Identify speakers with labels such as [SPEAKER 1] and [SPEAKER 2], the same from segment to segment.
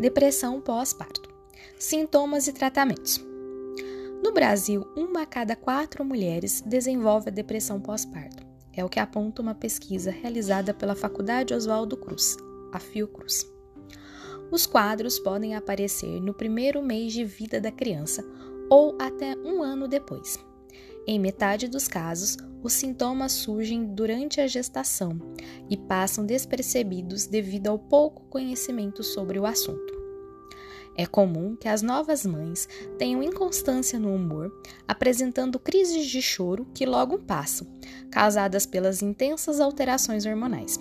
[SPEAKER 1] Depressão pós-parto. Sintomas e tratamentos. No Brasil, uma a cada quatro mulheres desenvolve a depressão pós-parto. É o que aponta uma pesquisa realizada pela Faculdade Oswaldo Cruz, a Fiocruz. Os quadros podem aparecer no primeiro mês de vida da criança ou até um ano depois. Em metade dos casos, os sintomas surgem durante a gestação e passam despercebidos devido ao pouco conhecimento sobre o assunto. É comum que as novas mães tenham inconstância no humor, apresentando crises de choro que logo passam, causadas pelas intensas alterações hormonais.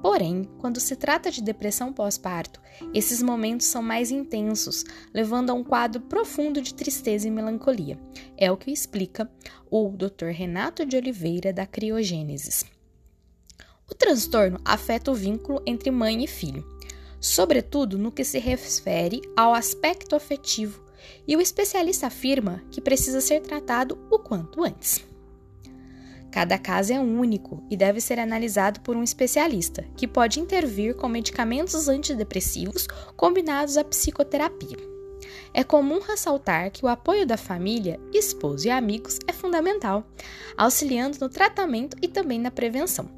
[SPEAKER 1] Porém, quando se trata de depressão pós-parto, esses momentos são mais intensos, levando a um quadro profundo de tristeza e melancolia. É o que explica o Dr. Renato de Oliveira da Criogênesis. O transtorno afeta o vínculo entre mãe e filho, sobretudo no que se refere ao aspecto afetivo, e o especialista afirma que precisa ser tratado o quanto antes. Cada caso é único e deve ser analisado por um especialista, que pode intervir com medicamentos antidepressivos combinados à psicoterapia. É comum ressaltar que o apoio da família, esposo e amigos é fundamental, auxiliando no tratamento e também na prevenção.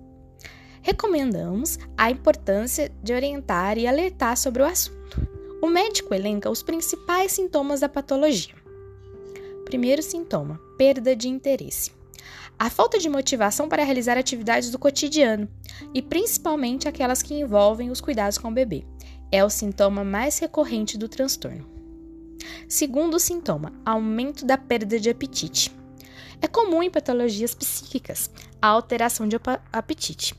[SPEAKER 1] Recomendamos a importância de orientar e alertar sobre o assunto. O médico elenca os principais sintomas da patologia. Primeiro sintoma: perda de interesse a falta de motivação para realizar atividades do cotidiano, e principalmente aquelas que envolvem os cuidados com o bebê, é o sintoma mais recorrente do transtorno. Segundo sintoma, aumento da perda de apetite. É comum em patologias psíquicas a alteração de apetite.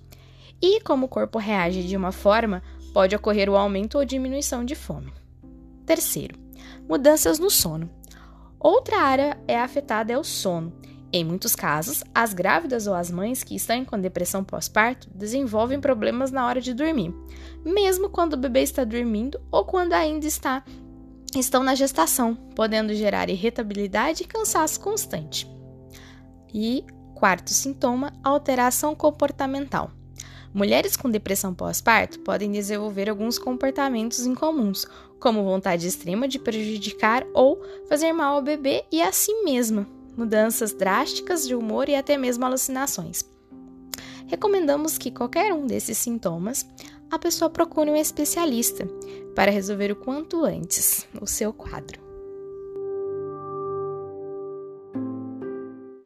[SPEAKER 1] E como o corpo reage de uma forma, pode ocorrer o aumento ou diminuição de fome. Terceiro, mudanças no sono. Outra área é afetada é o sono, em muitos casos, as grávidas ou as mães que estão com depressão pós-parto desenvolvem problemas na hora de dormir, mesmo quando o bebê está dormindo ou quando ainda está estão na gestação, podendo gerar irritabilidade e cansaço constante. E quarto sintoma, alteração comportamental. Mulheres com depressão pós-parto podem desenvolver alguns comportamentos incomuns, como vontade extrema de prejudicar ou fazer mal ao bebê e a si mesma mudanças drásticas de humor e até mesmo alucinações. Recomendamos que qualquer um desses sintomas a pessoa procure um especialista para resolver o quanto antes o seu quadro.